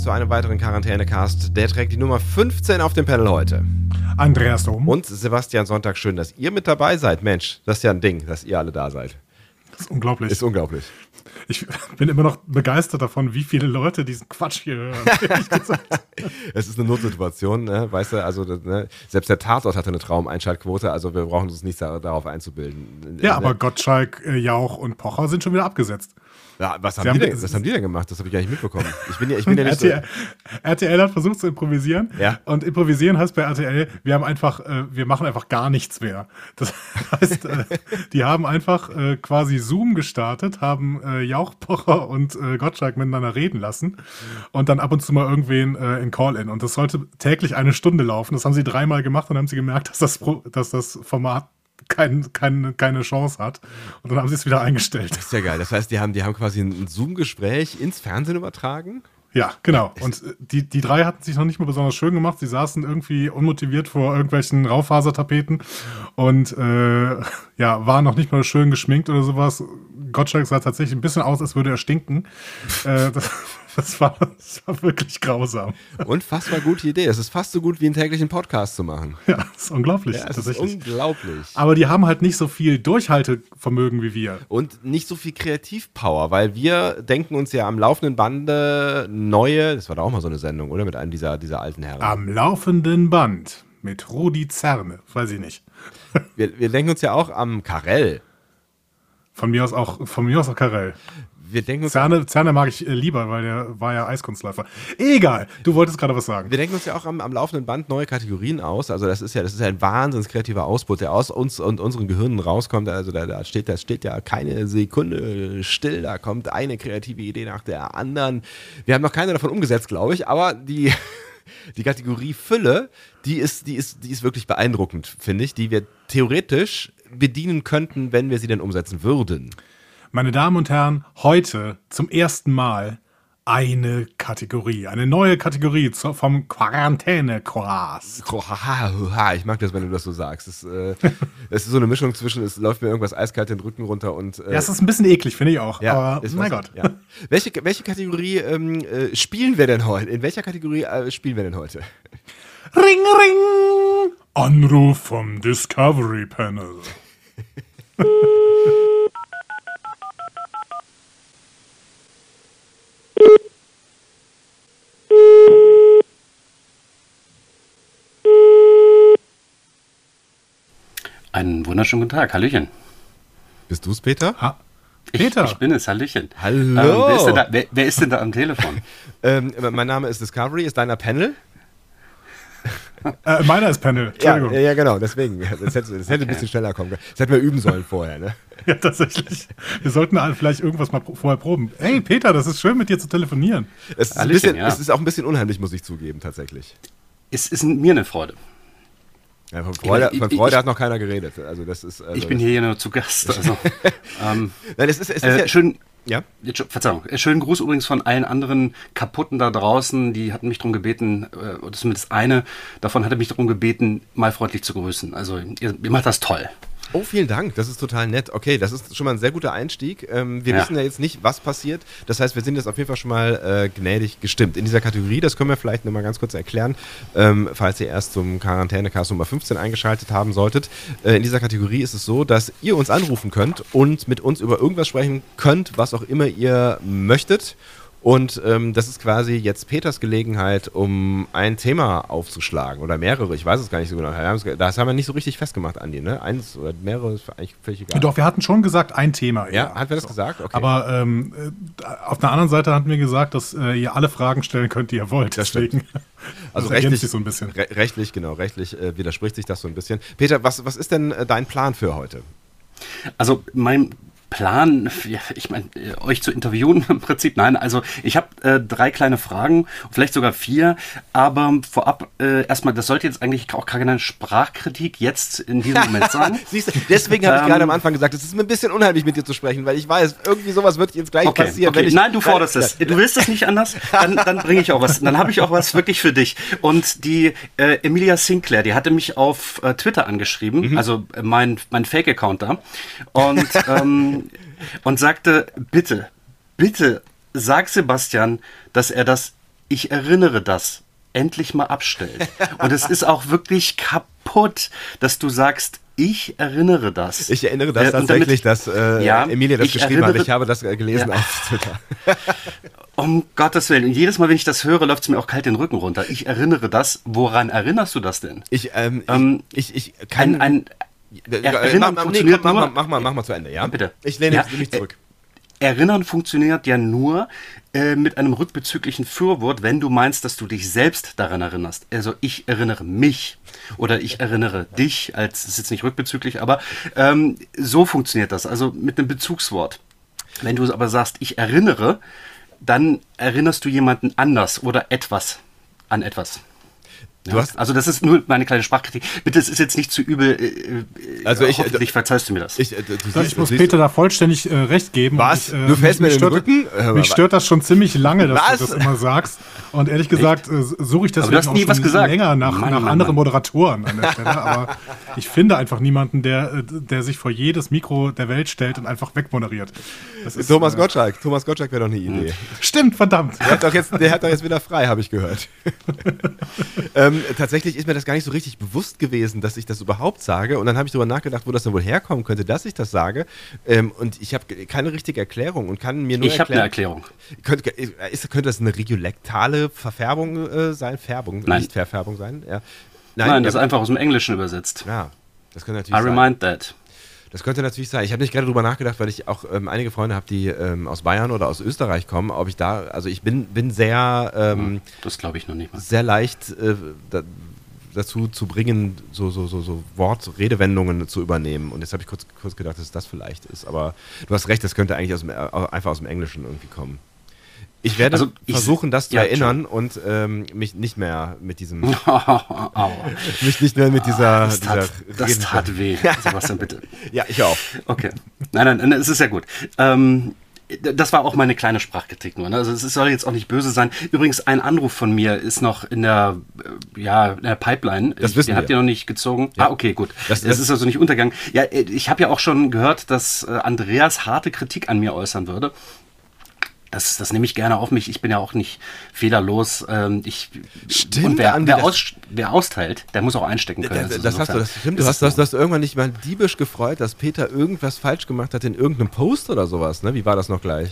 Zu einem weiteren Quarantänecast. Der trägt die Nummer 15 auf dem Panel heute. Andreas Dom. Und Sebastian Sonntag, schön, dass ihr mit dabei seid. Mensch, das ist ja ein Ding, dass ihr alle da seid. Das ist unglaublich. Ist unglaublich. ich bin immer noch begeistert davon, wie viele Leute diesen Quatsch hier hören. Es ist eine Notsituation, ne? weißt du, also ne? selbst der Tatort hatte eine Traumeinschaltquote, also wir brauchen uns nicht da- darauf einzubilden. ja, Ne? aber Gottschalk, äh, Jauch und Pocher sind schon wieder abgesetzt. Ja, was, haben Sie die haben- denn, was haben die denn gemacht? Das habe ich gar nicht mitbekommen. Ich bin ja, ich bin ja nicht so, RTL, RTL hat versucht zu improvisieren. Ja. Und improvisieren heißt bei RTL, wir haben einfach, äh, wir machen einfach gar nichts mehr. Das heißt, äh, die haben einfach äh, quasi Zoom gestartet, haben äh, Jauch, Pocher und äh, Gottschalk miteinander reden lassen und dann ab und zu mal irgendwen äh, in Call-In. Und das sollte täglich eine Stunde laufen. Das haben sie dreimal gemacht und haben sie gemerkt, dass das, Pro dass das Format kein, kein, keine Chance hat. Und dann haben sie es wieder eingestellt. Das ist ja geil. Das heißt, die haben, die haben quasi ein Zoom-Gespräch ins Fernsehen übertragen. Ja, genau. Und äh, die, die drei hatten sich noch nicht mal besonders schön gemacht. Sie saßen irgendwie unmotiviert vor irgendwelchen Raufasertapeten und äh, ja, waren noch nicht mal schön geschminkt oder sowas. Gottschalk sah tatsächlich ein bisschen aus, als würde er stinken. äh, das, das, war, das war wirklich grausam. Unfassbar gute Idee. Es ist fast so gut wie einen täglichen Podcast zu machen. Ja, das ist unglaublich. Ja, ist unglaublich. Aber die haben halt nicht so viel Durchhaltevermögen wie wir. Und nicht so viel Kreativpower, weil wir denken uns ja am laufenden Bande neue, das war da auch mal so eine Sendung, oder? Mit einem dieser, dieser alten Herren. Am laufenden Band mit Rudi Zerne, weiß ich nicht. Wir, wir denken uns ja auch am Karell. Von mir aus auch, von mir aus auch Karel. Wir denken uns, Zerne, Zerne mag ich äh, lieber, weil der war ja Eiskunstläufer. Egal, du wolltest gerade was sagen. wir denken uns ja auch am, am laufenden Band neue Kategorien aus. Also das ist ja, das ist ja ein wahnsinns kreativer Ausbruch, der aus uns und unseren Gehirnen rauskommt. Also da, da steht, da steht ja keine Sekunde still. Da kommt eine kreative Idee nach der anderen. Wir haben noch keine davon umgesetzt, glaube ich, aber die, die Kategorie Fülle, die ist, die ist, die ist wirklich beeindruckend, finde ich, die wir theoretisch bedienen könnten, wenn wir sie denn umsetzen würden. Meine Damen und Herren, heute zum ersten Mal eine Kategorie, eine neue Kategorie vom Quarantäne-Choras. Ich mag das, wenn du das so sagst. Es, äh, es ist so eine Mischung zwischen, es läuft mir irgendwas eiskalt den Rücken runter und. Äh, Ja, es ist ein bisschen eklig, finde ich auch. ja, aber ist mein Gott. Ja. Welche, welche Kategorie ähm, äh, spielen wir denn heute? In welcher Kategorie äh, spielen wir denn heute? Ring, ring! Anruf vom Discovery Panel. Einen wunderschönen guten Tag, Hallöchen. Bist du es, Peter? Ha, Ich, Peter. Ich bin es, Hallöchen. Hallo. Ähm, wer, ist denn da, wer, wer ist denn da am Telefon? Ähm, mein Name ist Discovery, ist deiner Panel? Äh, meiner ist Panel. Entschuldigung. Ja, ja, genau, deswegen. Das hätte, das hätte ein bisschen schneller kommen können. Das hätten wir üben sollen vorher, ne? Ja, tatsächlich. Wir sollten vielleicht irgendwas mal vorher proben. Hey, Peter, das ist schön, mit dir zu telefonieren. Es ist, ein Hallöchen, bisschen, ja. es ist auch ein bisschen unheimlich, muss ich zugeben, tatsächlich. Es ist mir eine Freude. Ja, von Freude, Ich- von Freude ich- hat noch keiner geredet. Also das ist, also Ich bin hier ja nur zu Gast. Also, ähm, Nein, es ist, es ist äh, ja, schön, ja? Verzeihung, äh, schönen Gruß übrigens von allen anderen Kaputten da draußen. Die hatten mich darum gebeten, äh, oder zumindest eine davon hatte mich darum gebeten, mal freundlich zu grüßen. Also ihr, ihr macht das toll. Oh, vielen Dank. Das ist total nett. Okay, das ist schon mal ein sehr guter Einstieg. Ähm, wir Ja. wissen ja jetzt nicht, was passiert. Das heißt, wir sind jetzt auf jeden Fall schon mal äh, gnädig gestimmt. In dieser Kategorie, das können wir vielleicht nochmal ganz kurz erklären, ähm, falls ihr erst zum Quarantänecast Nummer 15 eingeschaltet haben solltet. Äh, in dieser Kategorie ist es so, dass ihr uns anrufen könnt und mit uns über irgendwas sprechen könnt, was auch immer ihr möchtet. Und ähm, das ist quasi jetzt Peters Gelegenheit, um ein Thema aufzuschlagen oder mehrere. Ich weiß es gar nicht so genau. Wir Das haben wir nicht so richtig festgemacht, Andi, ne? Eins oder mehrere ist eigentlich völlig egal. Doch, wir hatten schon gesagt, ein Thema. Ja, hat wer das gesagt? Okay. Aber ähm, äh, auf der anderen Seite hatten wir gesagt, dass äh, ihr alle Fragen stellen könnt, die ihr wollt. Das stimmt. Deswegen also das ergänzt rechtlich, sich so ein bisschen. Re rechtlich, genau, rechtlich äh, widerspricht sich das so ein bisschen. Peter, was, was ist denn äh, dein Plan für heute? Also mein Plan, ich meine, euch zu interviewen im Prinzip. Nein, also ich habe äh, drei kleine Fragen, vielleicht sogar vier, aber vorab äh, erstmal, das sollte jetzt eigentlich auch keine Sprachkritik jetzt in diesem Moment sein. Siehst du, deswegen habe ich gerade am Anfang gesagt, es ist mir ein bisschen unheimlich mit dir zu sprechen, weil ich weiß, irgendwie sowas wird jetzt gleich okay, passieren. Okay. Ich, Nein, du forderst es. Du willst es nicht anders, dann, dann bringe ich auch was. Dann habe ich auch was wirklich für dich. Und die äh, Emilia Sinclair, die hatte mich auf äh, Twitter angeschrieben, mhm. also äh, mein, mein Fake-Account da. Und ähm, und sagte, bitte, bitte sag Sebastian, dass er das, ich erinnere das, endlich mal abstellt. Und es ist auch wirklich kaputt, dass du sagst, ich erinnere das. Ich erinnere das äh, tatsächlich, damit, dass äh, ja, Emilia das geschrieben hat. Ich habe das äh, gelesen ja. auf Twitter. um Gottes Willen. Und jedes Mal, wenn ich das höre, läuft es mir auch kalt den Rücken runter. Ich erinnere das. Woran erinnerst du das denn? Ich, ähm, ähm ich, ich, ich kann... Ein, ein, Erinnern mach, funktioniert nee, komm, mach, mach, mach, mach, mal zu Ende, ja? Bitte. Ich lehne ja, mich zurück. Erinnern funktioniert ja nur äh, mit einem rückbezüglichen Fürwort, wenn du meinst, dass du dich selbst daran erinnerst. Also ich erinnere mich oder ich erinnere dich, als das ist jetzt nicht rückbezüglich, aber ähm, so funktioniert das, also mit einem Bezugswort. Wenn du aber sagst, ich erinnere, dann erinnerst du jemanden anders oder etwas an etwas. Ja, also das ist nur meine kleine Sprachkritik. Bitte, es ist jetzt nicht zu übel. Äh, also ich, äh, verzeihst du mir das. Ich, äh, siehst, ich muss Peter da vollständig äh, recht geben. Was? Ich, äh, du fällst mir in den Rücken? Mich stört das schon ziemlich lange, dass was? du das immer sagst. Und ehrlich gesagt äh, suche ich deswegen auch schon länger nach, Mann, nach Mann, anderen Mann. Moderatoren an der Stelle. Aber ich finde einfach niemanden, der, der sich vor jedes Mikro der Welt stellt und einfach wegmoderiert. Das ist, Thomas Gottschalk. Thomas Gottschalk wäre doch eine Idee. Stimmt, verdammt. Der hat doch jetzt, der hat doch jetzt wieder frei, habe ich gehört. ähm, tatsächlich ist mir das gar nicht so richtig bewusst gewesen, dass ich das überhaupt sage. Und dann habe ich darüber nachgedacht, wo das denn wohl herkommen könnte, dass ich das sage. Ähm, und ich habe keine richtige Erklärung und kann mir nur Ich habe eine Erklärung. Könnte, ist, könnte das eine regiolektale Verfärbung äh, sein? Färbung, Nein. nicht Verfärbung sein? Ja. Nein, Nein das ist einfach aus dem Englischen übersetzt. Ja, das könnte natürlich I sein. remind that. Das könnte natürlich sein. Ich habe nicht gerade drüber nachgedacht, weil ich auch ähm, einige Freunde habe, die ähm, aus Bayern oder aus Österreich kommen. Ob ich da, also ich bin, bin sehr. Ähm, das glaube ich noch nicht mal. Sehr leicht äh, da, dazu zu bringen, so, so, so, so Wort, Redewendungen zu übernehmen. Und jetzt habe ich kurz, kurz gedacht, dass das vielleicht ist. Aber du hast recht, das könnte eigentlich aus dem, einfach aus dem Englischen irgendwie kommen. Ich werde also ich, versuchen, das zu ja, erinnern schon. und ähm, mich nicht mehr mit diesem. mich nicht mehr mit dieser. Das tat, dieser das tat weh. Sebastian, bitte. ja, ich auch. Okay. Nein, nein, es ist ja gut. Ähm, das war auch meine kleine Sprachkritik nur. Ne? Also es soll jetzt auch nicht böse sein. Übrigens, ein Anruf von mir ist noch in der, äh, ja, in der Pipeline. Das wissen Den wir. habt ihr noch nicht gezogen. Ja. Ah, okay, gut. Das, das, das, ist also nicht untergegangen. Ja, äh, ich habe ja auch schon gehört, dass äh, Andreas harte Kritik an mir äußern würde. Das, das nehme ich gerne auf mich. Ich bin ja auch nicht fehlerlos. Ähm, ich, stimmt, und wer, wer, aus, wer austeilt, der muss auch einstecken können. Das, das hast du, das stimmt. Du hast, das, hast irgendwann nicht mal diebisch gefreut, dass Peter irgendwas falsch gemacht hat in irgendeinem Post oder sowas. Ne? Wie war das noch gleich?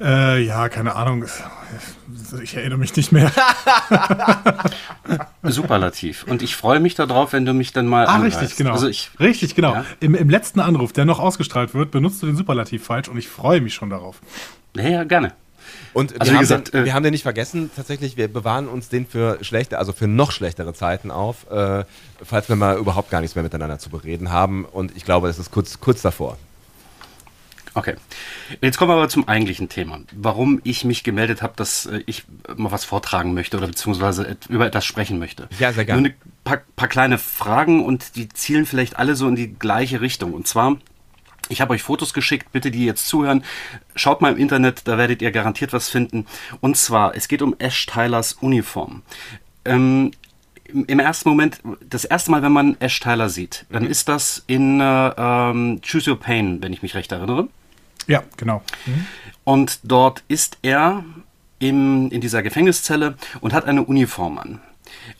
Äh, ja, keine Ahnung. Ich erinnere mich nicht mehr. Superlativ. Und ich freue mich darauf, wenn du mich dann mal. Ah, richtig, genau. Also ich, richtig, genau. Ja? Im, Im letzten Anruf, der noch ausgestrahlt wird, benutzt du den Superlativ falsch und ich freue mich schon darauf. Ja, ja gerne. Und also wir, haben gesagt, den, äh, wir haben den nicht vergessen, tatsächlich, wir bewahren uns den für schlechte, also für noch schlechtere Zeiten auf, äh, falls wir mal überhaupt gar nichts mehr miteinander zu bereden haben. Und ich glaube, das ist kurz, kurz davor. Okay. Jetzt kommen wir aber zum eigentlichen Thema. Warum ich mich gemeldet habe, dass äh, ich mal was vortragen möchte oder beziehungsweise über etwas sprechen möchte. Ja, sehr gerne. Nur ein paar, paar kleine Fragen und die zielen vielleicht alle so in die gleiche Richtung. Und zwar, ich habe euch Fotos geschickt, bitte die jetzt zuhören. Schaut mal im Internet, da werdet ihr garantiert was finden. Und zwar, es geht um Ash Tylers Uniform. Ähm, im ersten Moment, das erste Mal, wenn man Ash Tyler sieht, dann mhm. ist das in äh, ähm, Choose Your Pain, wenn ich mich recht erinnere. Ja, genau. Mhm. Und dort ist er im, in dieser Gefängniszelle und hat eine Uniform an.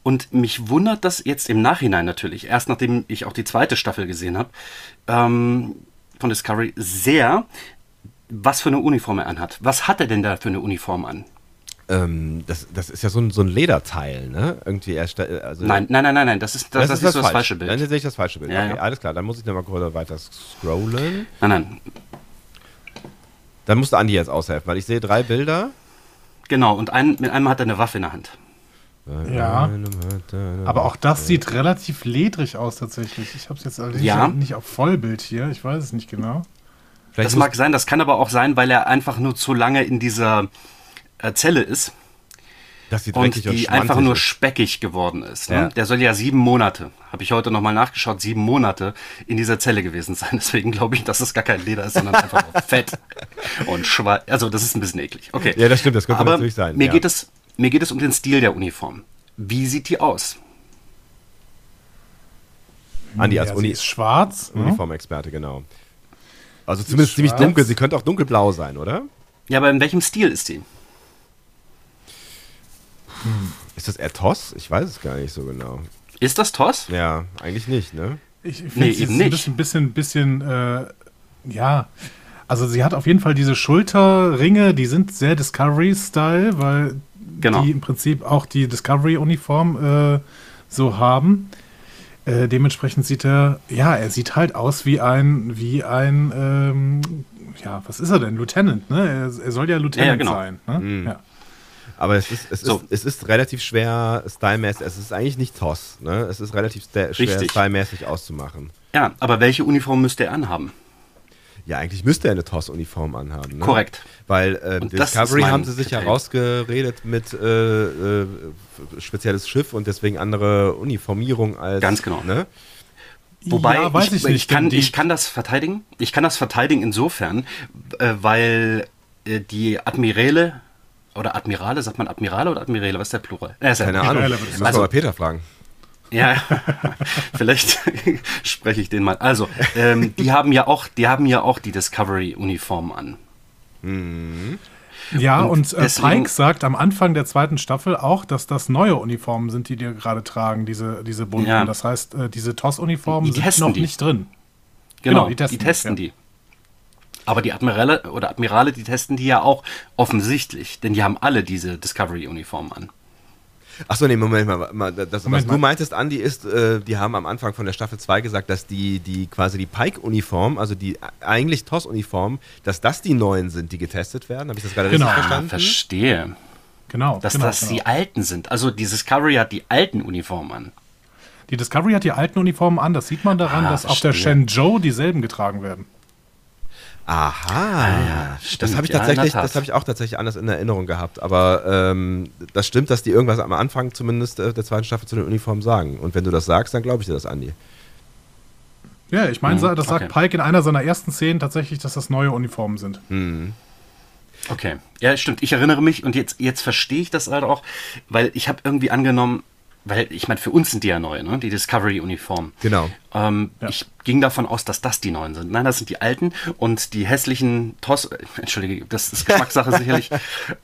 Und mich wundert das jetzt im Nachhinein natürlich, erst nachdem ich auch die zweite Staffel gesehen habe, ähm, von Discovery, sehr, was für eine Uniform er anhat. Was hat er denn da für eine Uniform an? Ähm, das, das ist ja so ein, so ein Lederteil, ne? Irgendwie erst, also nein, nein, nein, nein, nein, das ist das, das, das ist, das, das falsche Bild. Dann sehe ich das falsche Bild. Ja, okay, ja. alles klar, dann muss ich nochmal kurz weiter scrollen. Nein, nein, dann musst du Andi jetzt aushelfen, weil ich sehe drei Bilder. Genau, und ein, mit einem hat er eine Waffe in der Hand. Ja. Aber auch das sieht relativ ledrig aus tatsächlich. Ich habe es jetzt allerdings ja. nicht auf Vollbild hier. Ich weiß es nicht genau. Vielleicht Das mag sein, das kann aber auch sein, weil er einfach nur zu lange in dieser äh, Zelle ist dass die und dreckig und, die einfach nur speckig geworden ist. Ne? Ja. Der soll ja sieben Monate, habe ich heute nochmal nachgeschaut, sieben Monate in dieser Zelle gewesen sein. Deswegen glaube ich, dass es gar kein Leder ist, sondern einfach nur Fett und schwarz. Also das ist ein bisschen eklig. Okay. Ja, das stimmt, das könnte Aber natürlich sein, Mir, ja. geht es, mir geht es um den Stil der Uniform. Wie sieht die aus? Andi als ja, Uni sie ist schwarz. ne? Uniformexperte, genau. Also zumindest ziemlich dunkel. Sie könnte auch dunkelblau sein, oder? Ja, aber in welchem Stil ist die? Ist das eher Toss? Ich weiß es gar nicht so genau. Ist das Toss? Ja, eigentlich nicht, ne? Ich, Nee, finde, sie eben ist ein nicht. bisschen, bisschen, bisschen äh, ja. Also sie hat auf jeden Fall diese Schulterringe, die sind sehr Discovery-Style, weil Genau. die im Prinzip auch die Discovery-Uniform äh, so haben. Äh, dementsprechend sieht er, ja, er sieht halt aus wie ein, wie ein, ähm, ja, was ist er denn? Lieutenant, ne? Er, er soll ja Lieutenant genau. sein. Ne? Ja. Aber es ist, es, So. ist, es ist relativ schwer stylmäßig. Es ist eigentlich nicht Toss, ne? Es ist relativ schwer stylmäßig auszumachen. Ja, aber welche Uniform müsste er anhaben? Ja, eigentlich müsste er eine Toss-Uniform anhaben. Ne? Korrekt. Weil äh, Discovery haben sie sich ja rausgeredet mit äh, äh, spezielles Schiff und deswegen andere Uniformierung als. Ganz genau. Ne? Wobei, ja, weiß ich, ich, nicht. kann, ich kann das verteidigen. Ich kann das verteidigen insofern, äh, weil äh, die Admiräle oder Admirale, sagt man Admirale oder Admiräle? Was ist der Plural? Äh, ist ja Keine. Ahnung. Ich wir sagen. mal Peter fragen. Ja, vielleicht spreche ich den mal. Also, ähm, die haben ja auch, die haben ja auch die Discovery-Uniform an. Ja, Und und, äh, Pike sagt am Anfang der zweiten Staffel auch, dass das neue Uniformen sind, die die gerade tragen, diese, diese bunten. Ja. Das heißt, äh, diese TOS-Uniformen Die sind testen noch die. nicht drin. Genau, Genau, die die testen testen, die, die. Aber die Admirale oder Admirale, die testen die ja auch offensichtlich, denn die haben alle diese Discovery-Uniform an. Achso, nee, Moment mal. mal das, Moment was du meintest, Andi, ist, äh, die haben am Anfang von der Staffel 2 gesagt, dass die, die quasi die Pike-Uniform, also die eigentlich TOS-Uniform, dass das die neuen sind, die getestet werden. Habe ich das gerade Genau. richtig Ah, verstanden? verstehe. Genau. Dass genau, das genau. die alten sind. Also die Discovery hat die alten Uniformen an. Die Discovery hat die alten Uniformen an. Das sieht man daran, Ah, dass auf der verstehe. Shenzhou dieselben getragen werden. Aha. ja, das stimmt. habe ich Ja, tatsächlich, Tat. das habe ich auch tatsächlich anders in Erinnerung gehabt. Aber ähm, das stimmt, dass die irgendwas am Anfang zumindest äh, der zweiten Staffel zu den Uniformen sagen. Und wenn du das sagst, dann glaube ich dir das, Andi. Ja, ich meine, Mhm, das sagt okay. Pike in einer seiner ersten Szenen tatsächlich, dass das neue Uniformen sind. Okay, ja, stimmt. Ich erinnere mich und jetzt, jetzt verstehe ich das halt auch, weil ich habe irgendwie angenommen, weil ich meine, für uns sind die ja neu, ne? die Discovery-Uniform. Genau. Ähm, Ja. Ich ging davon aus, dass das die neuen sind. Nein, das sind die alten und die hässlichen TOS, äh, entschuldige, das ist Geschmackssache sicherlich.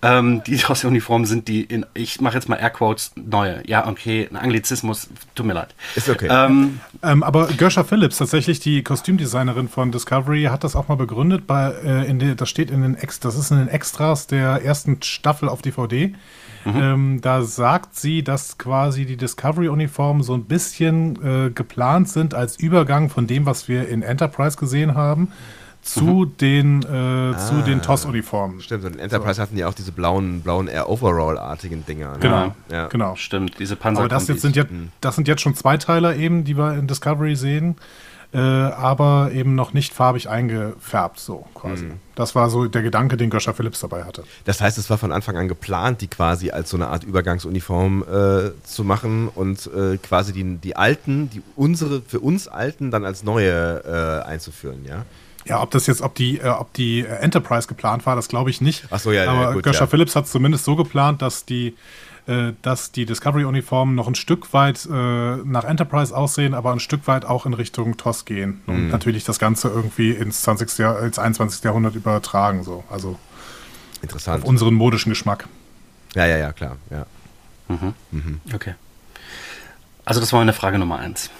Ähm, die TOS-Uniformen sind die, in, ich mache jetzt mal Airquotes, neue. Ja, okay, ein Anglizismus, tut mir leid. Ist okay. Ähm, Ähm, aber Gersha Phillips, tatsächlich die Kostümdesignerin von Discovery, hat das auch mal begründet. Bei, äh, in der, das steht in den Ex, das ist in den Extras der ersten Staffel auf DVD. Ähm, da sagt sie, dass quasi die Discovery-Uniformen so ein bisschen äh, geplant sind als Übergang von dem, was wir in Enterprise gesehen haben, zu den, äh, zu den TOS-Uniformen. Stimmt, und in Enterprise hatten die auch diese blauen, blauen Air Overall-artigen Dinger. Ne? Genau, Ja. genau. stimmt, diese Panzer. Aber das jetzt sind, jetzt, das sind jetzt schon Zweiteiler eben, die wir in Discovery sehen, äh, aber eben noch nicht farbig eingefärbt, so quasi. Das war so der Gedanke, den Göscher Phillips dabei hatte. Das heißt, es war von Anfang an geplant, die quasi als so eine Art Übergangsuniform äh, zu machen und äh, quasi die, die alten, die unsere, für uns alten dann als neue äh, einzuführen, ja? Ja, ob das jetzt, ob die, äh, ob die Enterprise geplant war, das glaube ich nicht. Ach so, ja, ja, Aber gut, Göscher ja. Phillips hat es zumindest so geplant, dass die, dass die Discovery-Uniformen noch ein Stück weit äh, nach Enterprise aussehen, aber ein Stück weit auch in Richtung TOS gehen. Und Mhm. natürlich das Ganze irgendwie ins, 20. Jahr, ins 21. Jahrhundert übertragen, so. Also Interessant. auf unseren modischen Geschmack. ja, ja, ja, klar. Ja. Okay. Also das war meine Frage Nummer eins.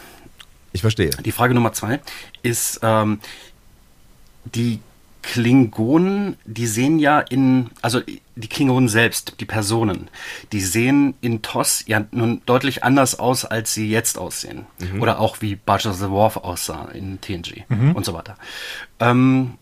Ich verstehe. Die Frage Nummer zwei ist, ähm, die Klingonen, die sehen ja in, also die Klingonen selbst, die Personen, die sehen in TOS ja nun deutlich anders aus, als sie jetzt aussehen. Oder auch wie Barge of the Wharf aussah in TNG und so weiter. Ähm,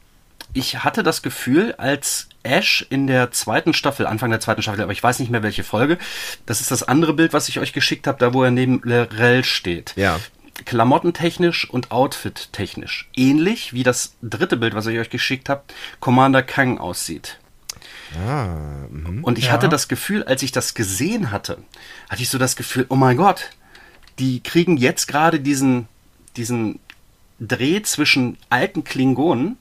ich hatte das Gefühl, als Ash in der zweiten Staffel, Anfang der zweiten Staffel, aber ich weiß nicht mehr welche Folge, das ist das andere Bild, was ich euch geschickt habe, da wo er neben Lorel steht. Ja. Klamottentechnisch und outfit-technisch ähnlich wie das dritte Bild, was ich euch geschickt habe, Commander Kang aussieht. Ah, mhm. Und ich Ja. hatte das Gefühl, als ich das gesehen hatte, hatte ich so das Gefühl, oh mein Gott, die kriegen jetzt gerade diesen, diesen Dreh zwischen alten Klingonen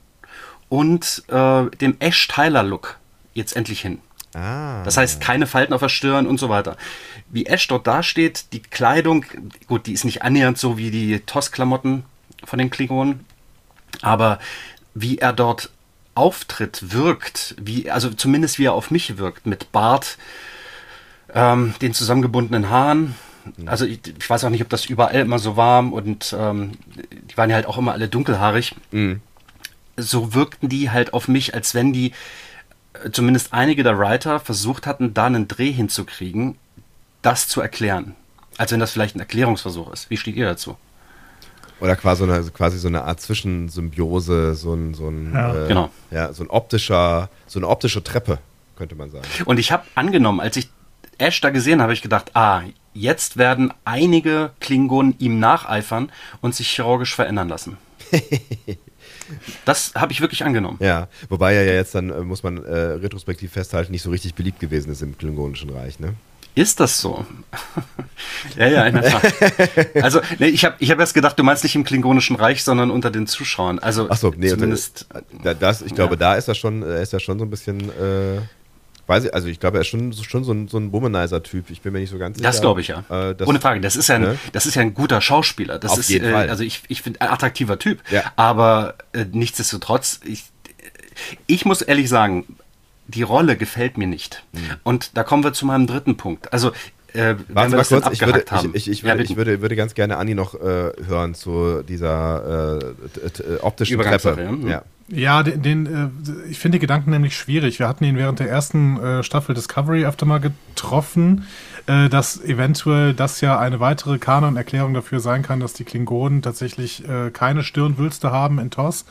und äh, dem Ash-Tyler-Look jetzt endlich hin. Ah. Das heißt, keine Falten auf der Stirn und so weiter. Wie Ash dort dasteht, die Kleidung, gut, die ist nicht annähernd so wie die TOS-Klamotten von den Klingonen, aber wie er dort auftritt, wirkt, wie, also zumindest wie er auf mich wirkt, mit Bart, ähm, den zusammengebundenen Haaren. Also ich, ich weiß auch nicht, ob das überall immer so war und ähm, die waren ja halt auch immer alle dunkelhaarig. So wirkten die halt auf mich, als wenn die zumindest einige der Writer versucht hatten, da einen Dreh hinzukriegen, das zu erklären. Als wenn das vielleicht ein Erklärungsversuch ist. Wie steht ihr dazu? Oder quasi so eine, quasi so eine Art Zwischensymbiose, so ein, so ein, Ja. äh, Genau. ja, so ein optischer, so eine optische Treppe, könnte man sagen. Und ich habe angenommen, als ich Ash da gesehen habe, habe ich gedacht, ah, jetzt werden einige Klingonen ihm nacheifern und sich chirurgisch verändern lassen. das habe ich wirklich angenommen. Ja, wobei er ja jetzt dann, äh, muss man äh, retrospektiv festhalten, nicht so richtig beliebt gewesen ist im Klingonischen Reich, ne? Ist das so? ja, ja, in der Tat. Also, nee, ich habe ich hab erst gedacht, du meinst nicht im Klingonischen Reich, sondern unter den Zuschauern. Also, Ach so, nee, zumindest. Da, das, ich glaube, Ja. da ist er schon, er ist ja schon so ein bisschen, äh, weiß ich, also ich glaube, er ist schon, so- schon so ein, so ein Womanizer-Typ. Ich bin mir nicht so ganz sicher. Das glaube ich ja. Äh, das, Ohne Frage. Das ist ja ein, ne? das ist ja ein guter Schauspieler. Das Auf ist, jeden äh, Fall. Also ich, ich finde ein attraktiver Typ. Ja. Aber äh, nichtsdestotrotz, ich, ich muss ehrlich sagen, die Rolle gefällt mir nicht. Und da kommen wir zu meinem dritten Punkt. Also, äh, Warte mal kurz, ich würde, ich, ich, ich, Ja, würde, bitte. ich würde, würde ganz gerne Anni noch äh, hören zu dieser äh, t- optischen Treppe. ja? Mhm. Ja. Ja, den, den äh, ich finde die Gedanken nämlich schwierig. Wir hatten ihn während der ersten äh, Staffel Discovery öfter mal getroffen, äh, dass eventuell das ja eine weitere Kanon-Erklärung dafür sein kann, dass die Klingonen tatsächlich äh, keine Stirnwülste haben in TOS.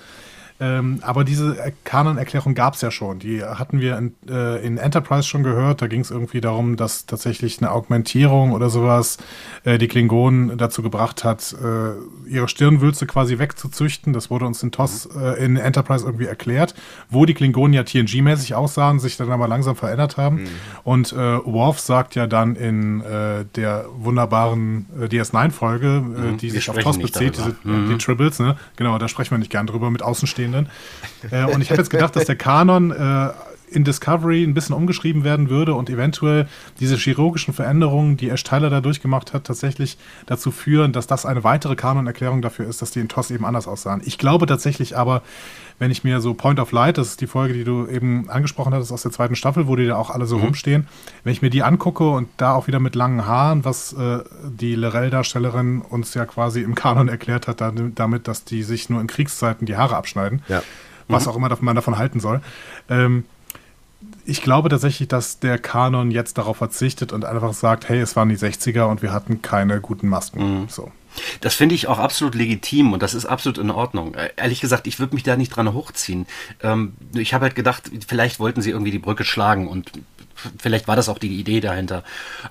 Ähm, aber diese Kanon-Erklärung gab es ja schon. Die hatten wir in, äh, in Enterprise schon gehört. Da ging es irgendwie darum, dass tatsächlich eine Augmentierung oder sowas äh, die Klingonen dazu gebracht hat, äh, ihre Stirnwülste quasi wegzuzüchten. Das wurde uns in TOS, äh, in Enterprise irgendwie erklärt, wo die Klingonen ja TNG-mäßig aussahen, sich dann aber langsam verändert haben. Und äh, Worf sagt ja dann in äh, der wunderbaren äh, DS9-Folge, äh, die wir sich auf TOS bezieht, diese, die Tribbles, ne? Genau, da sprechen wir nicht gern drüber mit Außenstehenden. Äh, und ich habe jetzt gedacht, dass der Kanon äh, in Discovery ein bisschen umgeschrieben werden würde und eventuell diese chirurgischen Veränderungen, die Ash Tyler da durchgemacht hat, tatsächlich dazu führen, dass das eine weitere Kanon-Erklärung dafür ist, dass die in TOS eben anders aussahen. Ich glaube tatsächlich aber, wenn ich mir so Point of Light, das ist die Folge, die du eben angesprochen hattest aus der zweiten Staffel, wo die da auch alle so rumstehen, wenn ich mir die angucke und da auch wieder mit langen Haaren, was äh, die Lorel-Darstellerin uns ja quasi im Kanon erklärt hat, da- damit, dass die sich nur in Kriegszeiten die Haare abschneiden, Ja. was auch immer man davon halten soll. Ähm, ich glaube tatsächlich, dass der Kanon jetzt darauf verzichtet und einfach sagt, hey, es waren die 60er und wir hatten keine guten Masken. So. Das finde ich auch absolut legitim und das ist absolut in Ordnung. Äh, Ehrlich gesagt, ich würde mich da nicht dran hochziehen. Ähm, ich habe halt gedacht, vielleicht wollten sie irgendwie die Brücke schlagen und vielleicht war das auch die Idee dahinter.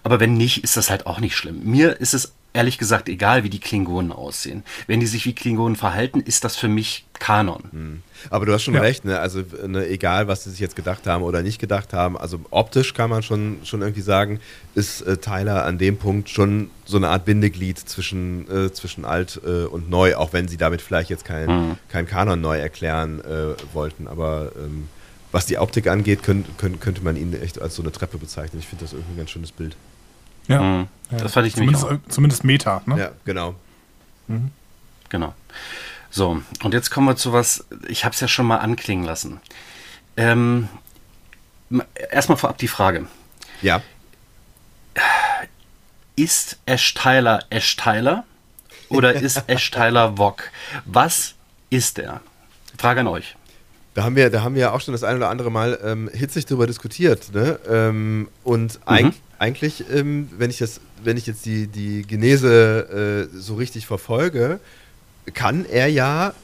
Aber wenn nicht, ist das halt auch nicht schlimm. Mir ist es ehrlich gesagt egal, wie die Klingonen aussehen. Wenn die sich wie Klingonen verhalten, ist das für mich Kanon. Aber du hast schon Ja. recht, ne? Also ne, egal, was sie sich jetzt gedacht haben oder nicht gedacht haben, also optisch kann man schon, schon irgendwie sagen, ist äh, Tyler an dem Punkt schon so eine Art Bindeglied zwischen, äh, zwischen alt äh, und neu, auch wenn sie damit vielleicht jetzt kein, kein Kanon neu erklären äh, wollten. Aber ähm, was die Optik angeht, könnt, könnt, könnte man ihn echt als so eine Treppe bezeichnen. Ich finde das irgendwie ein ganz schönes Bild. Ja. Mhm. Das fand ich nämlich zumindest, auch. äh, zumindest Meta. Ne? Ja, genau. Genau. So, und jetzt kommen wir zu was, ich habe es ja schon mal anklingen lassen. Ähm, erstmal vorab die Frage. Ja. Ist Ash Tyler Ash Tyler oder ist Ash Tyler Wok? Was ist er? Frage an euch. Da haben wir, da haben wir ja auch schon das ein oder andere Mal ähm, hitzig darüber diskutiert, ne? Ähm, und eig eigentlich, ähm, wenn ich das, wenn ich jetzt die, die Genese äh, so richtig verfolge, kann er ja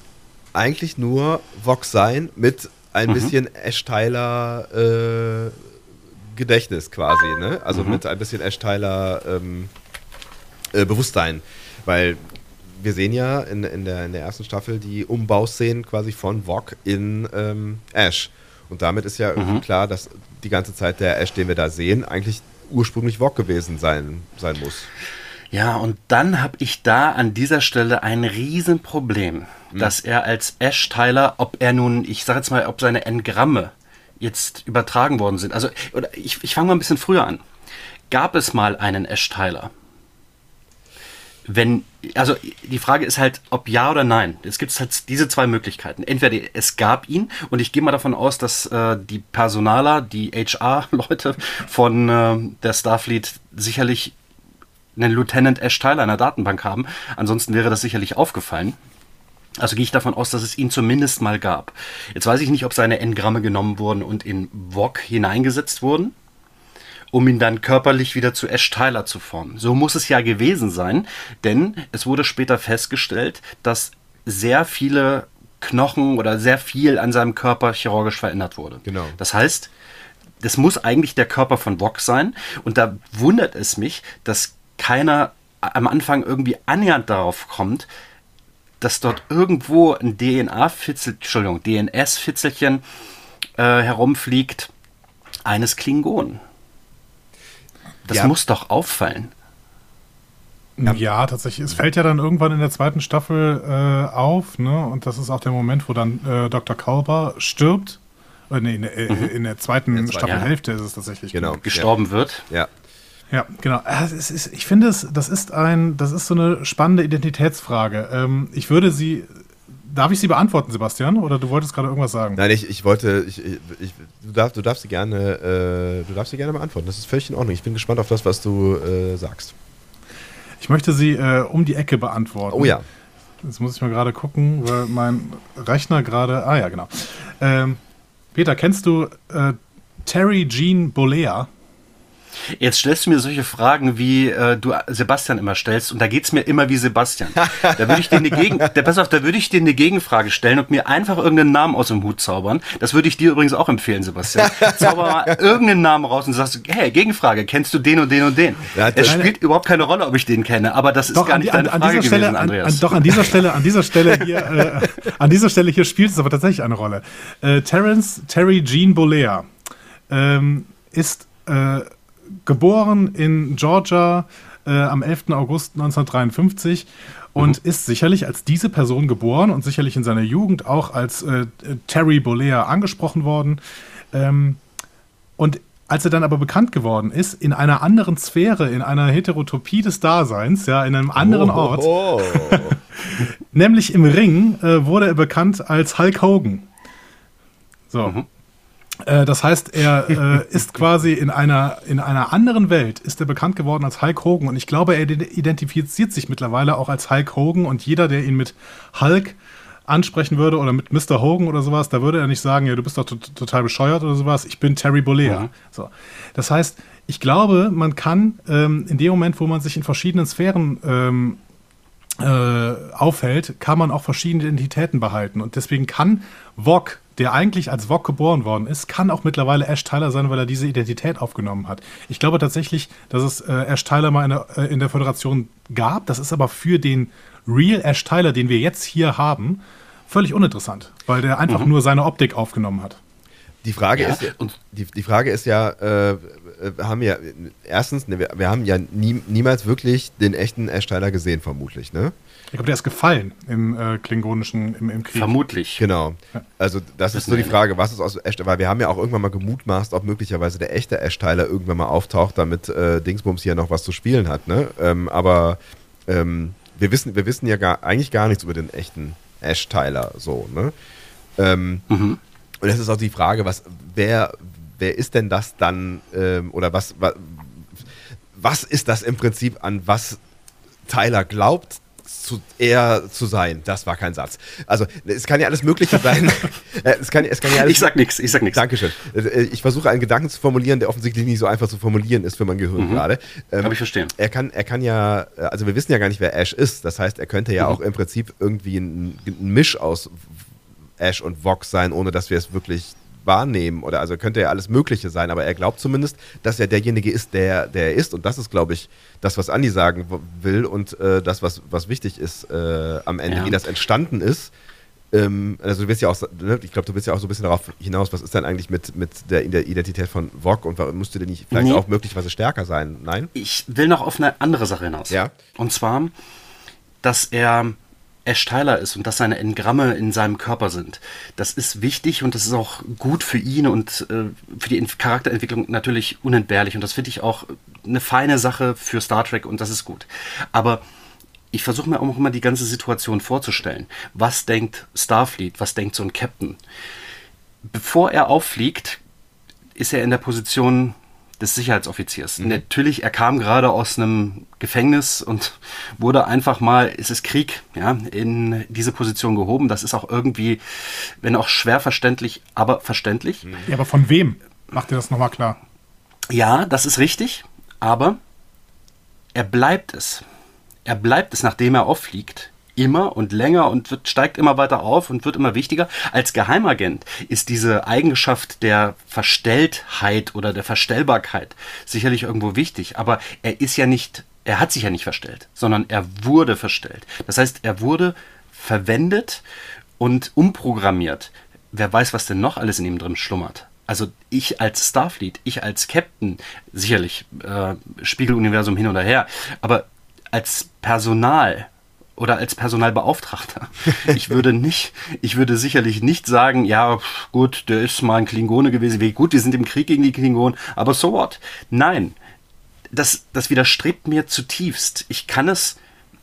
eigentlich nur Vox sein mit ein bisschen Ash Tyler äh, Gedächtnis quasi, ne? Also mit ein bisschen Ash Tyler ähm, äh, Bewusstsein. Weil wir sehen ja in, in, der, in der ersten Staffel die Umbauszenen quasi von Vog in ähm, Ash. Und damit ist ja mhm. klar, dass die ganze Zeit der Ash, den wir da sehen, eigentlich ursprünglich Vog gewesen sein, sein muss. Ja, und dann habe ich da an dieser Stelle ein Riesenproblem, mhm. dass er als Ash Tyler, ob er nun, ich sage jetzt mal, ob seine Engramme jetzt übertragen worden sind. Also, oder ich, ich fange mal ein bisschen früher an. Gab es mal einen Ash Tyler? Wenn, also die Frage ist halt, ob ja oder nein. Es gibt halt diese zwei Möglichkeiten. Entweder es gab ihn und ich gehe mal davon aus, dass äh, die Personaler, die HR-Leute von äh, der Starfleet sicherlich einen Lieutenant Ash Tyler in der Datenbank haben. Ansonsten wäre das sicherlich aufgefallen. Also gehe ich davon aus, dass es ihn zumindest mal gab. Jetzt weiß ich nicht, ob seine Engramme genommen wurden und in VOG hineingesetzt wurden, um ihn dann körperlich wieder zu Ash Tyler zu formen. So muss es ja gewesen sein, denn es wurde später festgestellt, dass sehr viele Knochen oder sehr viel an seinem Körper chirurgisch verändert wurde. Genau. Das heißt, das muss eigentlich der Körper von VOG sein und da wundert es mich, dass keiner am Anfang irgendwie annähernd darauf kommt, dass dort irgendwo ein DNA-Fitzel, Entschuldigung, DNS-Fitzelchen äh, herumfliegt eines Klingonen. Das ja. muss doch auffallen. Ja. ja. tatsächlich. Es fällt ja dann irgendwann in der zweiten Staffel äh, auf, ne? Und das ist auch der Moment, wo dann äh, Dr. Kalber stirbt. Äh, nee, in, äh, mhm. in, der zweiten Staffelhälfte ja. ist es tatsächlich. Genau. Gestorben ja. wird. Ja. Ja, genau. Äh, ist, ich finde es, das ist ein, das ist so eine spannende Identitätsfrage. Ähm, ich würde sie, darf ich sie beantworten, Sebastian? Oder du wolltest gerade irgendwas sagen? Nein, ich, ich wollte, ich, ich, du, darfst, du darfst sie gerne, äh, du darfst sie gerne beantworten. Das ist völlig in Ordnung. Ich bin gespannt auf das, was du äh, sagst. Ich möchte sie äh, um die Ecke beantworten. Oh ja. Jetzt muss ich mal gerade gucken, weil mein Rechner gerade. Ah ja, genau. Ähm, Peter, kennst du äh, Terry Jean Bolea? Jetzt stellst du mir solche Fragen, wie äh, du Sebastian immer stellst, und da geht's mir immer wie Sebastian. Da würde ich dir eine Gegen, der, pass auf, da würde ich dir eine Gegenfrage stellen und mir einfach irgendeinen Namen aus dem Hut zaubern. Das würde ich dir übrigens auch empfehlen, Sebastian. Zauber mal irgendeinen Namen raus und sagst, hey, Gegenfrage, kennst du den und den und den? Ja, es spielt überhaupt keine Rolle, ob ich den kenne, aber das ist doch, gar nicht an, deine Frage gewesen, Stelle, Andreas. An, doch, an dieser Stelle, an dieser Stelle hier, äh, an dieser Stelle hier spielt es aber tatsächlich eine Rolle. Äh, Terence Terry Jean Bolea ähm, ist äh, geboren in Georgia äh, am 11. August 1953 und mhm. ist sicherlich als diese Person geboren und sicherlich in seiner Jugend auch als äh, Terry Bollea angesprochen worden. Ähm, und als er dann aber bekannt geworden ist, in einer anderen Sphäre, in einer Heterotopie des Daseins, ja, in einem anderen oh, Ort, oh. nämlich im Ring, äh, wurde er bekannt als Hulk Hogan. So. Mhm. Äh, das heißt, er äh, ist quasi in einer, in einer anderen Welt, ist er bekannt geworden als Hulk Hogan. Und ich glaube, er identifiziert sich mittlerweile auch als Hulk Hogan. Und jeder, der ihn mit Hulk ansprechen würde oder mit Mr. Hogan oder sowas, da würde er nicht sagen, ja, du bist doch total bescheuert oder sowas. Ich bin Terry Bollea. Mhm. So. Das heißt, ich glaube, man kann ähm, in dem Moment, wo man sich in verschiedenen Sphären ähm, äh, aufhält, kann man auch verschiedene Identitäten behalten. Und deswegen kann Vogue der eigentlich als Vog geboren worden ist, kann auch mittlerweile Ash Tyler sein, weil er diese Identität aufgenommen hat. Ich glaube tatsächlich, dass es äh, Ash Tyler mal in der, äh, in der Föderation gab. Das ist aber für den Real Ash Tyler, den wir jetzt hier haben, völlig uninteressant, weil der einfach mhm. nur seine Optik aufgenommen hat. Die Frage ja, ist, die, die Frage ist ja, äh, haben wir erstens, ne, wir, wir, haben ja nie, niemals wirklich den echten Ash Tyler gesehen, vermutlich, ne? Ich glaube, der ist gefallen im äh, klingonischen, im, im, Krieg. Vermutlich. Genau. Also das, das ist so die Frage, was ist aus Ash, weil wir haben ja auch irgendwann mal gemutmaßt, ob möglicherweise der echte Ash-Tyler irgendwann mal auftaucht, damit äh, Dingsbums hier noch was zu spielen hat, ne? Ähm, aber ähm, wir wissen, wir wissen ja gar, eigentlich gar nichts über den echten Ash-Tyler, so, ne? Ähm, mhm. Und es ist auch die Frage, was, wer, wer ist denn das dann, ähm, oder was, was, was ist das im Prinzip, an was Tyler glaubt, zu, eher zu sein. Das war kein Satz. Also, es kann ja alles Mögliche sein. Äh, es kann, es kann ja alles ich sag nichts, ich sag nichts. Dankeschön. Äh, ich versuche einen Gedanken zu formulieren, der offensichtlich nicht so einfach zu formulieren ist für mein Gehirn mhm. gerade. Ähm, Kann ich verstehen. Er kann, er kann ja, also wir wissen ja gar nicht, wer Ash ist. Das heißt, er könnte ja mhm. auch im Prinzip irgendwie ein, ein Misch aus Ash und Vox sein, ohne dass wir es wirklich wahrnehmen oder also könnte ja alles Mögliche sein, aber er glaubt zumindest, dass er derjenige ist, der, der er ist und das ist, glaube ich, das, was Andi sagen will und äh, das, was, was wichtig ist äh, am Ende, ja. wie das entstanden ist. Ähm, also du willst ja auch, ne, ich glaube, du willst ja auch so ein bisschen darauf hinaus, was ist denn eigentlich mit, mit der Identität von Vogue und musste denn nicht vielleicht nee. auch möglicherweise stärker sein? Nein? Ich will noch auf eine andere Sache hinaus. Ja. Und zwar, dass er Ash Tyler ist und dass seine Engramme in seinem Körper sind. Das ist wichtig und das ist auch gut für ihn und äh, für die Charakterentwicklung natürlich unentbehrlich. Und das finde ich auch eine feine Sache für Star Trek und das ist gut. Aber ich versuche mir auch immer die ganze Situation vorzustellen. Was denkt Starfleet? Was denkt so ein Captain? Bevor er auffliegt, ist er in der Position des Sicherheitsoffiziers. Mhm. Natürlich, er kam gerade aus einem Gefängnis und wurde einfach mal, es ist Krieg, ja, in diese Position gehoben. Das ist auch irgendwie, wenn auch schwer verständlich, aber verständlich. Ja, aber von wem? Macht ihr das nochmal klar? Ja, das ist richtig, aber er bleibt es er bleibt es, nachdem er auffliegt, immer und länger und wird, steigt immer weiter auf und wird immer wichtiger. Als Geheimagent ist diese Eigenschaft der Verstelltheit oder der Verstellbarkeit sicherlich irgendwo wichtig, aber er ist ja nicht, er hat sich ja nicht verstellt, sondern er wurde verstellt. Das heißt, er wurde verwendet und umprogrammiert. Wer weiß, was denn noch alles in ihm drin schlummert. Also ich als Starfleet, ich als Captain, sicherlich äh, Spiegeluniversum hin oder her, aber als Personal oder als Personalbeauftragter. Ich würde nicht, ich würde sicherlich nicht sagen, ja, gut, der ist mal ein Klingone gewesen, wie gut, wir sind im Krieg gegen die Klingonen, aber so what? Nein, das, das widerstrebt mir zutiefst. Ich kann es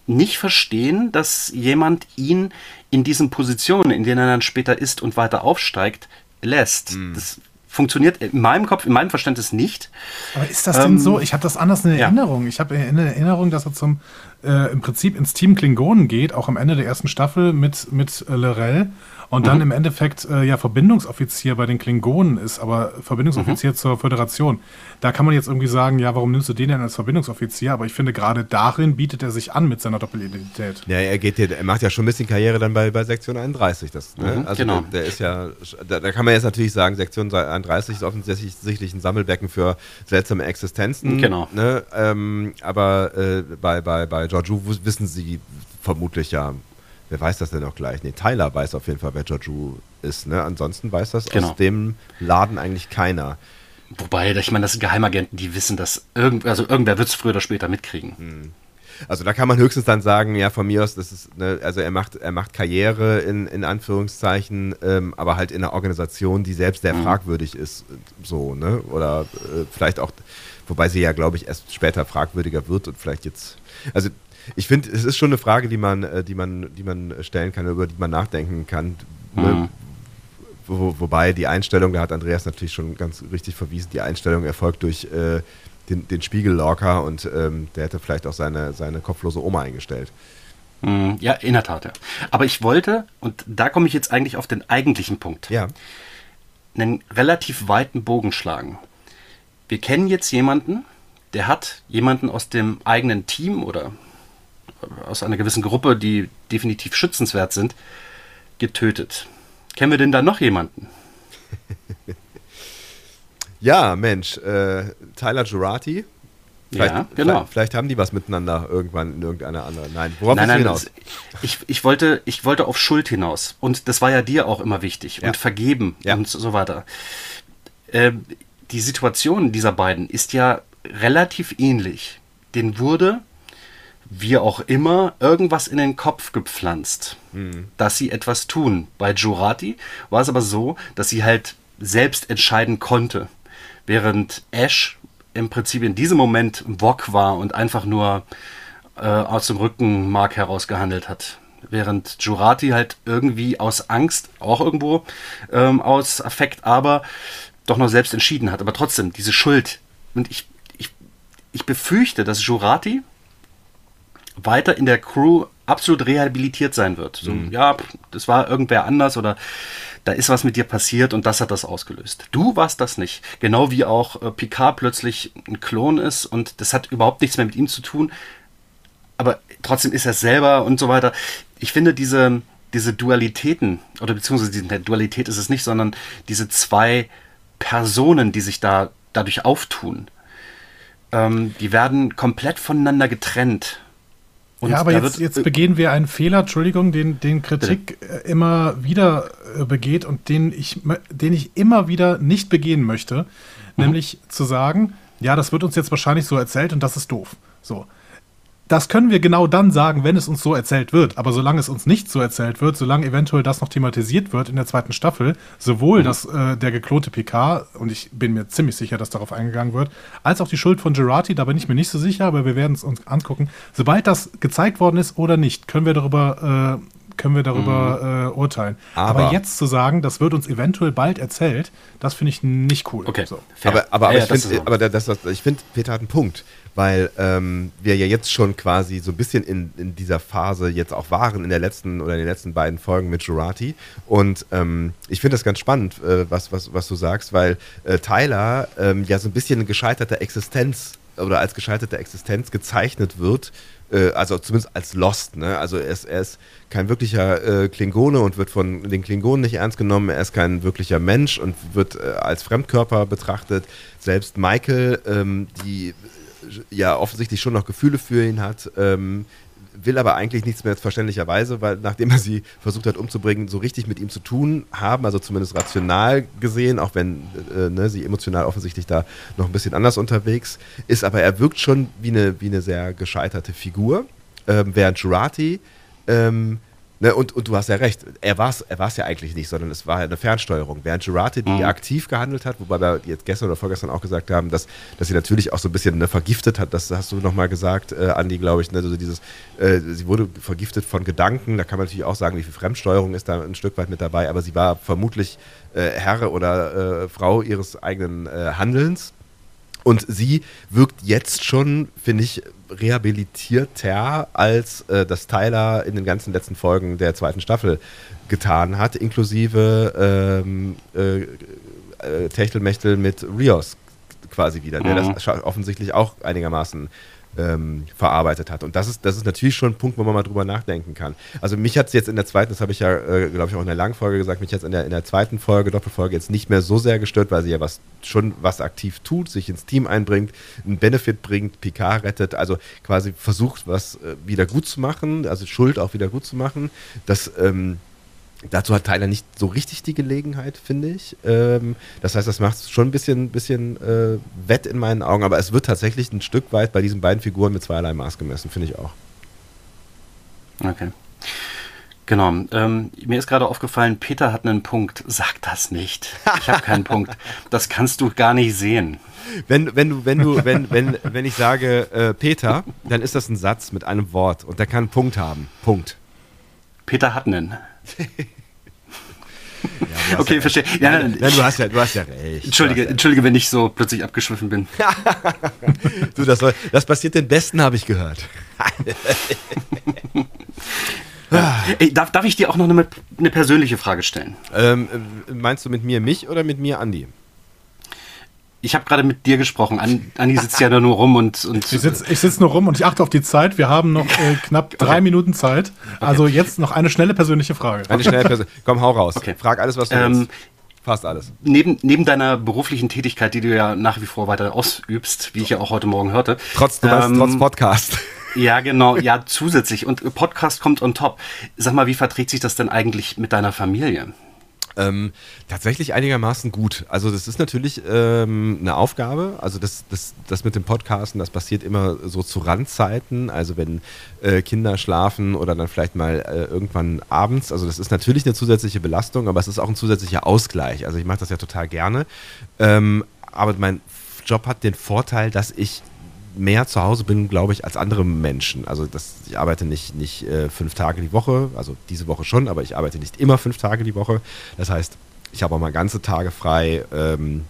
nicht verstehen, dass jemand ihn in diesen Positionen, in denen er dann später ist und weiter aufsteigt, lässt. Mhm. Das funktioniert in meinem Kopf, in meinem Verständnis nicht. Aber ist das denn so? Ähm, ich habe das anders in Erinnerung. Ja. Ich habe in Erinnerung, dass er zum äh, im Prinzip ins Team Klingonen geht, auch am Ende der ersten Staffel mit, mit Lorel und dann mhm. im Endeffekt äh, ja Verbindungsoffizier bei den Klingonen ist, aber Verbindungsoffizier mhm. zur Föderation. Da kann man jetzt irgendwie sagen, ja, warum nimmst du den denn als Verbindungsoffizier? Aber ich finde, gerade darin bietet er sich an mit seiner Doppelidentität. Ja, er geht hier, er macht ja schon ein bisschen Karriere dann bei, bei Sektion 31. Das, ne? mhm, also genau. der, der, ist ja, da, da, kann man jetzt natürlich sagen, Sektion 31 ist offensichtlich ein Sammelbecken für seltsame Existenzen. Genau. Ne? Ähm, aber äh, bei, bei, bei Georgiou wissen sie vermutlich ja wer weiß das denn auch gleich? Nee, Tyler weiß auf jeden Fall, wer Joju ist. Ne? Ansonsten weiß das genau. aus dem Laden eigentlich keiner. Wobei, ich meine, das sind Geheimagenten, die wissen, dass irgend, also irgendwer wird es früher oder später mitkriegen. Hm. Also da kann man höchstens dann sagen, ja, von mir aus, das ist, ne, also er macht, er macht Karriere in, in Anführungszeichen, ähm, aber halt in einer Organisation, die selbst sehr mhm. fragwürdig ist, so, ne? Oder äh, vielleicht auch, wobei sie ja, glaube ich, erst später fragwürdiger wird und vielleicht jetzt, also ich finde, es ist schon eine Frage, die man, äh, die man, die man stellen kann, über die man nachdenken kann. Ne? Mhm. Wo, wobei die Einstellung, da hat Andreas natürlich schon ganz richtig verwiesen, die Einstellung erfolgt durch äh, den, den Spiegellorker und ähm, der hätte vielleicht auch seine, seine kopflose Oma eingestellt. Mhm. Ja, in der Tat. Ja. Aber ich wollte, und da komme ich jetzt eigentlich auf den eigentlichen Punkt, ja. einen relativ weiten Bogen schlagen. Wir kennen jetzt jemanden, der hat jemanden aus dem eigenen Team oder aus einer gewissen Gruppe, die definitiv schützenswert sind, getötet. Kennen wir denn da noch jemanden? ja, Mensch, äh, Tyler Jurati. Vielleicht, ja, genau. Vielleicht, vielleicht, haben die was miteinander irgendwann in irgendeiner anderen. Nein, worauf nein, nein, hinaus? ich, ich, wollte, ich wollte auf Schuld hinaus. Und das war ja dir auch immer wichtig. Ja. Und vergeben ja. und so weiter. Äh, die Situation dieser beiden ist ja relativ ähnlich. Den wurde wie auch immer, irgendwas in den Kopf gepflanzt, mhm. dass sie etwas tun. Bei Jurati war es aber so, dass sie halt selbst entscheiden konnte, während Ash im Prinzip in diesem Moment Wok war und einfach nur äh, aus dem Rückenmark heraus gehandelt hat. Während Jurati halt irgendwie aus Angst, auch irgendwo ähm, aus Affekt, aber doch noch selbst entschieden hat. Aber trotzdem, diese Schuld. Und ich, ich, ich befürchte, dass Jurati weiter in der Crew absolut rehabilitiert sein wird. So, mhm. ja, das war irgendwer anders oder da ist was mit dir passiert und das hat das ausgelöst. Du warst das nicht. Genau wie auch äh, Picard plötzlich ein Klon ist und das hat überhaupt nichts mehr mit ihm zu tun. Aber trotzdem ist er selber und so weiter. Ich finde diese, diese Dualitäten, oder beziehungsweise diese Dualität ist es nicht, sondern diese zwei Personen, die sich da dadurch auftun, ähm, die werden komplett voneinander getrennt. Und ja, aber jetzt, jetzt begehen wir einen Fehler, Entschuldigung, den, den Kritik. Äh, immer wieder äh, begeht und den ich, den ich immer wieder nicht begehen möchte, mhm. nämlich zu sagen, ja, das wird uns jetzt wahrscheinlich so erzählt und das ist doof. So. Das können wir genau dann sagen, wenn es uns so erzählt wird. Aber solange es uns nicht so erzählt wird, solange eventuell das noch thematisiert wird in der zweiten Staffel, sowohl mhm. dass äh, der geklonte PK, und ich bin mir ziemlich sicher, dass darauf eingegangen wird, als auch die Schuld von Gerati, da bin ich mir nicht so sicher, aber wir werden es uns angucken. Sobald das gezeigt worden ist oder nicht, können wir darüber äh, können wir darüber mhm. äh, urteilen. Aber, aber, jetzt zu sagen, das wird uns eventuell bald erzählt, das finde ich nicht cool. Okay. So. Aber, aber, ja, aber, ich finde, aber das, das, ich finde, Peter hat einen Punkt, weil ähm, wir ja jetzt schon quasi so ein bisschen in, in dieser Phase jetzt auch waren, in der letzten oder in den letzten beiden Folgen mit Jurati. Und ähm, ich finde das ganz spannend, äh, was, was, was du sagst, weil äh, Tyler ähm, ja so ein bisschen eine gescheiterte Existenz oder als gescheiterte Existenz gezeichnet wird äh, also zumindest als Lost, ne? Also er ist, er ist kein wirklicher äh, Klingone und wird von den Klingonen nicht ernst genommen. Er ist kein wirklicher Mensch und wird äh, als Fremdkörper betrachtet. Selbst Michael, ähm, die ja offensichtlich schon noch Gefühle für ihn hat, ähm, will aber eigentlich nichts mehr verständlicherweise, weil nachdem er sie versucht hat umzubringen, so richtig mit ihm zu tun haben, also zumindest rational gesehen, auch wenn äh, ne, sie emotional offensichtlich da noch ein bisschen anders unterwegs ist, aber er wirkt schon wie eine, wie eine sehr gescheiterte Figur, ähm, während Jurati ähm, Ne, und, und du hast ja recht, er war es er war's ja eigentlich nicht, sondern es war eine Fernsteuerung. Während Girate, die mhm. aktiv gehandelt hat, wobei wir jetzt gestern oder vorgestern auch gesagt haben, dass, dass sie natürlich auch so ein bisschen ne, vergiftet hat, das hast du nochmal gesagt, äh, Andi, glaube ich, ne, also dieses, äh, sie wurde vergiftet von Gedanken, da kann man natürlich auch sagen, wie viel Fremdsteuerung ist da ein Stück weit mit dabei, aber sie war vermutlich äh, Herr oder äh, Frau ihres eigenen äh, Handelns. Und sie wirkt jetzt schon, finde ich, rehabilitierter, als äh, das Tyler in den ganzen letzten Folgen der zweiten Staffel getan hat, inklusive ähm, äh, äh, Techtelmechtel mit Rios quasi wieder, mhm. der das offensichtlich auch einigermaßen ähm, verarbeitet hat. Und das ist, das ist natürlich schon ein Punkt, wo man mal drüber nachdenken kann. Also mich hat es jetzt in der zweiten, das habe ich ja, äh, glaube ich, auch in der langen Folge gesagt, mich hat es in der, in der zweiten Folge, Doppelfolge jetzt nicht mehr so sehr gestört, weil sie ja was schon was aktiv tut, sich ins Team einbringt, einen Benefit bringt, Picard rettet, also quasi versucht, was äh, wieder gut zu machen, also Schuld auch wieder gut zu machen. Das ähm, Dazu hat Tyler nicht so richtig die Gelegenheit, finde ich. Ähm, das heißt, das macht es schon ein bisschen, bisschen äh, wett in meinen Augen, aber es wird tatsächlich ein Stück weit bei diesen beiden Figuren mit zweierlei Maß gemessen, finde ich auch. Okay. Genau. Ähm, mir ist gerade aufgefallen, Peter hat einen Punkt. Sag das nicht. Ich habe keinen Punkt. Das kannst du gar nicht sehen. Wenn, wenn du, wenn du, wenn, wenn, wenn ich sage äh, Peter, dann ist das ein Satz mit einem Wort und der kann einen Punkt haben. Punkt. Peter hat einen. Ja, okay, ja verstehe. Ja, nein, nein, du, hast ja, du hast ja recht. Entschuldige, ja entschuldige, wenn ich so plötzlich abgeschwiffen bin. du, das, soll, das passiert den Besten, habe ich gehört. Ey, darf, darf ich dir auch noch eine, eine persönliche Frage stellen? Ähm, meinst du mit mir mich oder mit mir Andi? Ich habe gerade mit dir gesprochen. Andi sitzt ja da nur rum und. und ich sitze sitz nur rum und ich achte auf die Zeit. Wir haben noch äh, knapp drei okay. Minuten Zeit. Also okay. jetzt noch eine schnelle persönliche Frage. Eine schnelle persönliche. Komm, hau raus. Okay. Frag alles, was du ähm, willst. Fast alles. Neben, neben deiner beruflichen Tätigkeit, die du ja nach wie vor weiter ausübst, wie ich ja auch heute Morgen hörte. Trotz, du ähm, weißt, trotz Podcast. Ja, genau, ja, zusätzlich. Und Podcast kommt on top. Sag mal, wie verträgt sich das denn eigentlich mit deiner Familie? Ähm, tatsächlich einigermaßen gut. Also das ist natürlich ähm, eine Aufgabe. Also das, das, das mit dem Podcasten, das passiert immer so zu Randzeiten. Also wenn äh, Kinder schlafen oder dann vielleicht mal äh, irgendwann abends. Also das ist natürlich eine zusätzliche Belastung, aber es ist auch ein zusätzlicher Ausgleich. Also ich mache das ja total gerne. Ähm, aber mein Job hat den Vorteil, dass ich mehr zu Hause bin, glaube ich, als andere Menschen. Also das, ich arbeite nicht, nicht äh, fünf Tage die Woche, also diese Woche schon, aber ich arbeite nicht immer fünf Tage die Woche. Das heißt, ich habe auch mal ganze Tage frei. Ähm,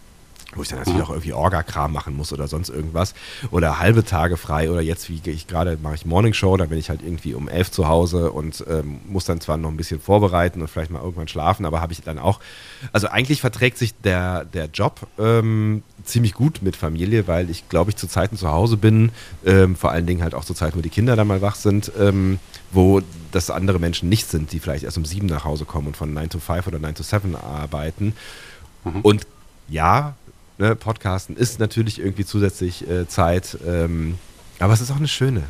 wo ich dann natürlich auch irgendwie Orga-Kram machen muss oder sonst irgendwas. Oder halbe Tage frei oder jetzt, wie ich gerade, mache ich Morning Show, da bin ich halt irgendwie um elf zu Hause und ähm, muss dann zwar noch ein bisschen vorbereiten und vielleicht mal irgendwann schlafen, aber habe ich dann auch, also eigentlich verträgt sich der, der Job ähm, ziemlich gut mit Familie, weil ich glaube ich zu Zeiten zu Hause bin, ähm, vor allen Dingen halt auch zu Zeiten, wo die Kinder dann mal wach sind, ähm, wo das andere Menschen nicht sind, die vielleicht erst um sieben nach Hause kommen und von 9 to 5 oder 9 to 7 arbeiten. Mhm. Und ja, ne, Podcasten ist natürlich irgendwie zusätzlich äh, Zeit, ähm, aber es ist auch eine schöne.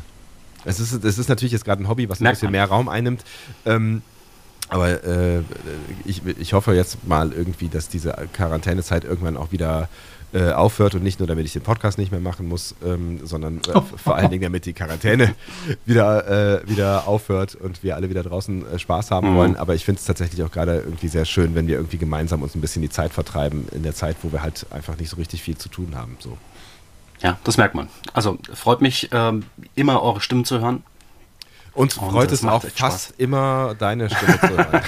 Es ist, es ist natürlich jetzt gerade ein Hobby, was ein bisschen mehr Raum einnimmt. Ähm, aber äh, ich, ich hoffe jetzt mal irgendwie, dass diese Quarantänezeit irgendwann auch wieder äh, aufhört und nicht nur, damit ich den Podcast nicht mehr machen muss, ähm, sondern äh, vor allen Dingen, damit die Quarantäne wieder, äh, wieder aufhört und wir alle wieder draußen äh, Spaß haben mhm. wollen. Aber ich finde es tatsächlich auch gerade irgendwie sehr schön, wenn wir irgendwie gemeinsam uns ein bisschen die Zeit vertreiben in der Zeit, wo wir halt einfach nicht so richtig viel zu tun haben. So. Ja, das merkt man. Also freut mich, ähm, immer eure Stimmen zu hören. Uns und freut es auch fast Spaß. immer, deine Stimme zu hören.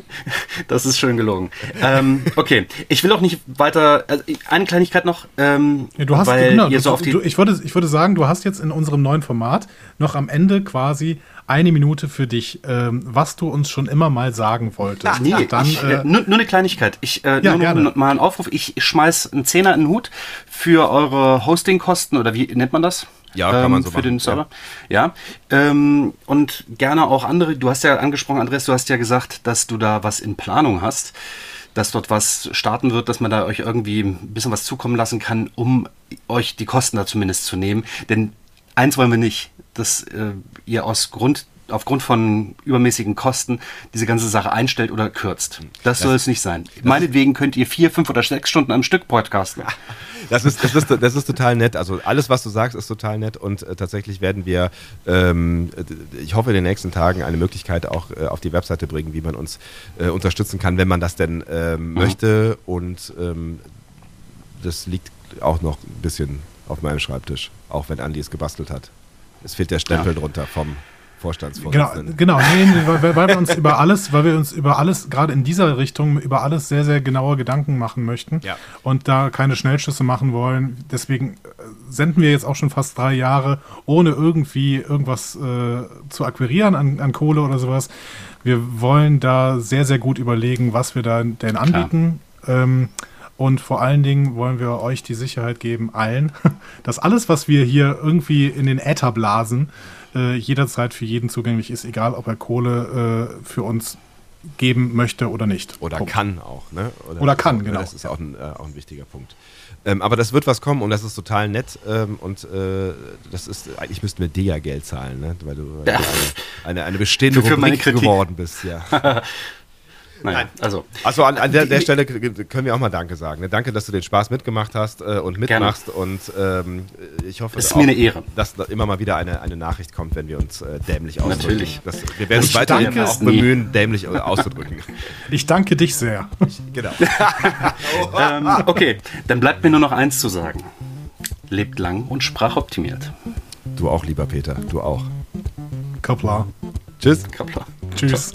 das ist schön gelogen. Ähm, okay, ich will auch nicht weiter. Also eine Kleinigkeit noch. Ähm, ja, du hast, weil genau, ihr so auf die du, ich, würde, ich würde sagen, du hast jetzt in unserem neuen Format noch am Ende quasi eine Minute für dich, ähm, was du uns schon immer mal sagen wolltest. Ach, nee, Dann, ich, äh, nur, nur, eine Kleinigkeit. Ich, äh, ja, nur gerne. mal einen Aufruf. Ich schmeiß einen Zehner in den Hut für eure Hostingkosten oder wie nennt man das? Ja, kann man so ähm, für machen. den Server. Ja. ja. Ähm, und gerne auch andere. Du hast ja angesprochen, Andreas, du hast ja gesagt, dass du da was in Planung hast, dass dort was starten wird, dass man da euch irgendwie ein bisschen was zukommen lassen kann, um euch die Kosten da zumindest zu nehmen. Denn eins wollen wir nicht, dass äh, ihr aus Grund aufgrund von übermäßigen Kosten diese ganze Sache einstellt oder kürzt. Das, das soll es nicht sein. Meinetwegen könnt ihr vier, fünf oder sechs Stunden am Stück podcasten. Das ist, das, ist, das ist total nett. Also alles, was du sagst, ist total nett und äh, tatsächlich werden wir, ähm, ich hoffe, in den nächsten Tagen eine Möglichkeit auch äh, auf die Webseite bringen, wie man uns äh, unterstützen kann, wenn man das denn ähm, mhm. möchte. Und ähm, das liegt auch noch ein bisschen auf meinem Schreibtisch, auch wenn Andi es gebastelt hat. Es fehlt der Stempel ja. drunter vom Vorstandsvorsitzenden. Genau, genau nee, weil, weil, wir uns über alles, weil wir uns über alles, gerade in dieser Richtung, über alles sehr, sehr genaue Gedanken machen möchten ja. und da keine Schnellschüsse machen wollen. Deswegen äh, senden wir jetzt auch schon fast drei Jahre, ohne irgendwie irgendwas äh, zu akquirieren an, an, Kohle oder sowas. Wir wollen da sehr, sehr gut überlegen, was wir da denn anbieten. Ähm, und vor allen Dingen wollen wir euch die Sicherheit geben, allen, dass alles, was wir hier irgendwie in den Äther blasen, äh, jederzeit für jeden zugänglich ist, egal ob er Kohle äh, für uns geben möchte oder nicht. Oder Punkt. kann auch, ne? Oder, oder kann, genau. Das ist auch ein, äh, auch ein wichtiger Punkt. Ähm, aber das wird was kommen und das ist total nett ähm, und äh, das ist, eigentlich müssten wir dir ja Geld zahlen, ne? weil du, ja. eine, eine, bestehende für, für Rubrik geworden bist, ja. Nein. Nein. Also, also an, an der, der, Stelle können wir auch mal Danke sagen. Ne? Danke, dass du den Spaß mitgemacht hast äh, und mitmachst. Gerne. Und ähm, ich hoffe, ist auch, mir eine Ehre. dass immer mal wieder eine, eine Nachricht kommt, wenn wir uns äh, dämlich ausdrücken. Natürlich. Das, wir werden uns weiterhin auch bemühen, dämlich auszudrücken. Ich danke dich sehr. Ich, genau. ähm, okay, dann bleibt mir nur noch eins zu sagen. Lebt lang und sprachoptimiert. Du auch, lieber Peter. Du auch. Kapla. Tschüss. Kapla. Tschüss.